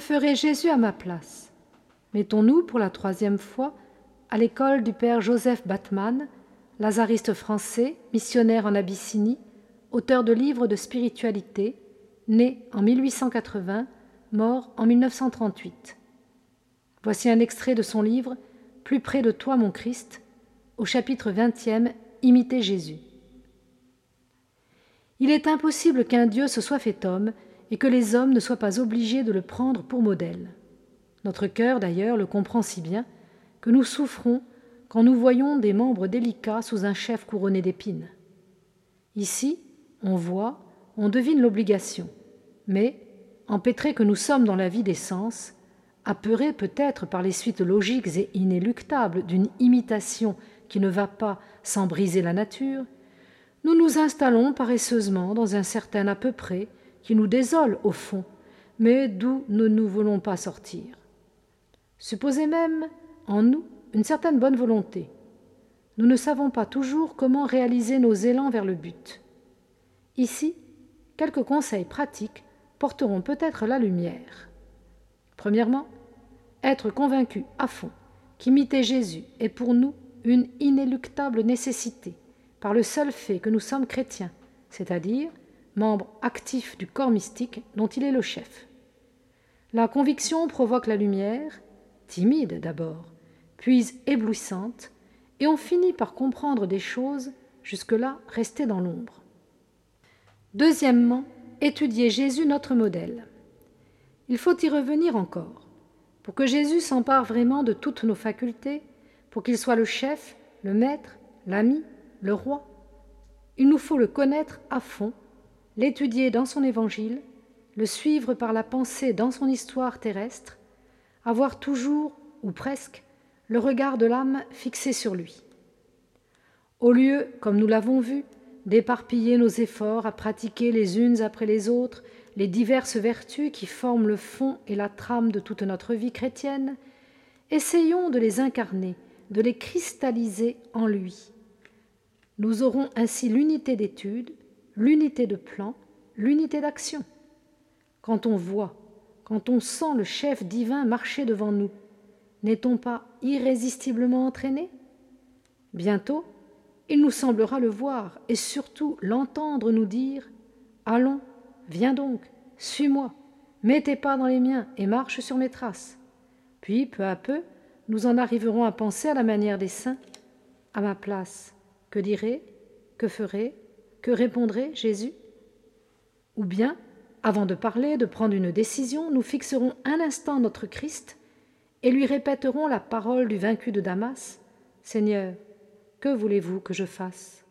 Ferait Jésus à ma place Mettons-nous pour la troisième fois à l'école du père Joseph Batman, lazariste français, missionnaire en Abyssinie, auteur de livres de spiritualité, né en 1880, mort en 1938. Voici un extrait de son livre Plus près de toi, mon Christ, au chapitre 20e Imiter Jésus. Il est impossible qu'un Dieu se soit fait homme et que les hommes ne soient pas obligés de le prendre pour modèle. Notre cœur, d'ailleurs, le comprend si bien que nous souffrons quand nous voyons des membres délicats sous un chef couronné d'épines. Ici, on voit, on devine l'obligation, mais, empêtrés que nous sommes dans la vie des sens, apeurés peut-être par les suites logiques et inéluctables d'une imitation qui ne va pas sans briser la nature, nous nous installons paresseusement dans un certain à peu près qui nous désole au fond, mais d'où ne nous voulons pas sortir? Supposez même en nous une certaine bonne volonté. Nous ne savons pas toujours comment réaliser nos élans vers le but. Ici, quelques conseils pratiques porteront peut-être la lumière. Premièrement, être convaincu à fond qu'imiter Jésus est pour nous une inéluctable nécessité par le seul fait que nous sommes chrétiens, c'est-à-dire membres actifs du corps mystique dont il est le chef. La conviction provoque la lumière, timide d'abord, puis éblouissante, et on finit par comprendre des choses jusque-là restées dans l'ombre. Deuxièmement, étudier Jésus notre modèle. Il faut y revenir encore. Pour que Jésus s'empare vraiment de toutes nos facultés, pour qu'il soit le chef, le maître, l'ami, le roi, il nous faut le connaître à fond, l'étudier dans son évangile, le suivre par la pensée dans son histoire terrestre, avoir toujours, ou presque, le regard de l'âme fixé sur lui. Au lieu, comme nous l'avons vu, d'éparpiller nos efforts à pratiquer les unes après les autres les diverses vertus qui forment le fond et la trame de toute notre vie chrétienne, essayons de les incarner, de les cristalliser en lui. Nous aurons ainsi l'unité d'étude, l'unité de plan, l'unité d'action. Quand on voit, quand on sent le chef divin marcher devant nous, n'est-on pas irrésistiblement entraîné? Bientôt, il nous semblera le voir et surtout l'entendre nous dire Allons, viens donc, suis-moi, mets tes pas dans les miens et marche sur mes traces. Puis, peu à peu, nous en arriverons à penser à la manière des saints, à ma place. Que dirait, que ferait, que répondrait Jésus. Ou bien, avant de parler, de prendre une décision, nous fixerons un instant notre Christ et lui répéterons la parole du vaincu de Damas. Seigneur, que voulez-vous que je fasse?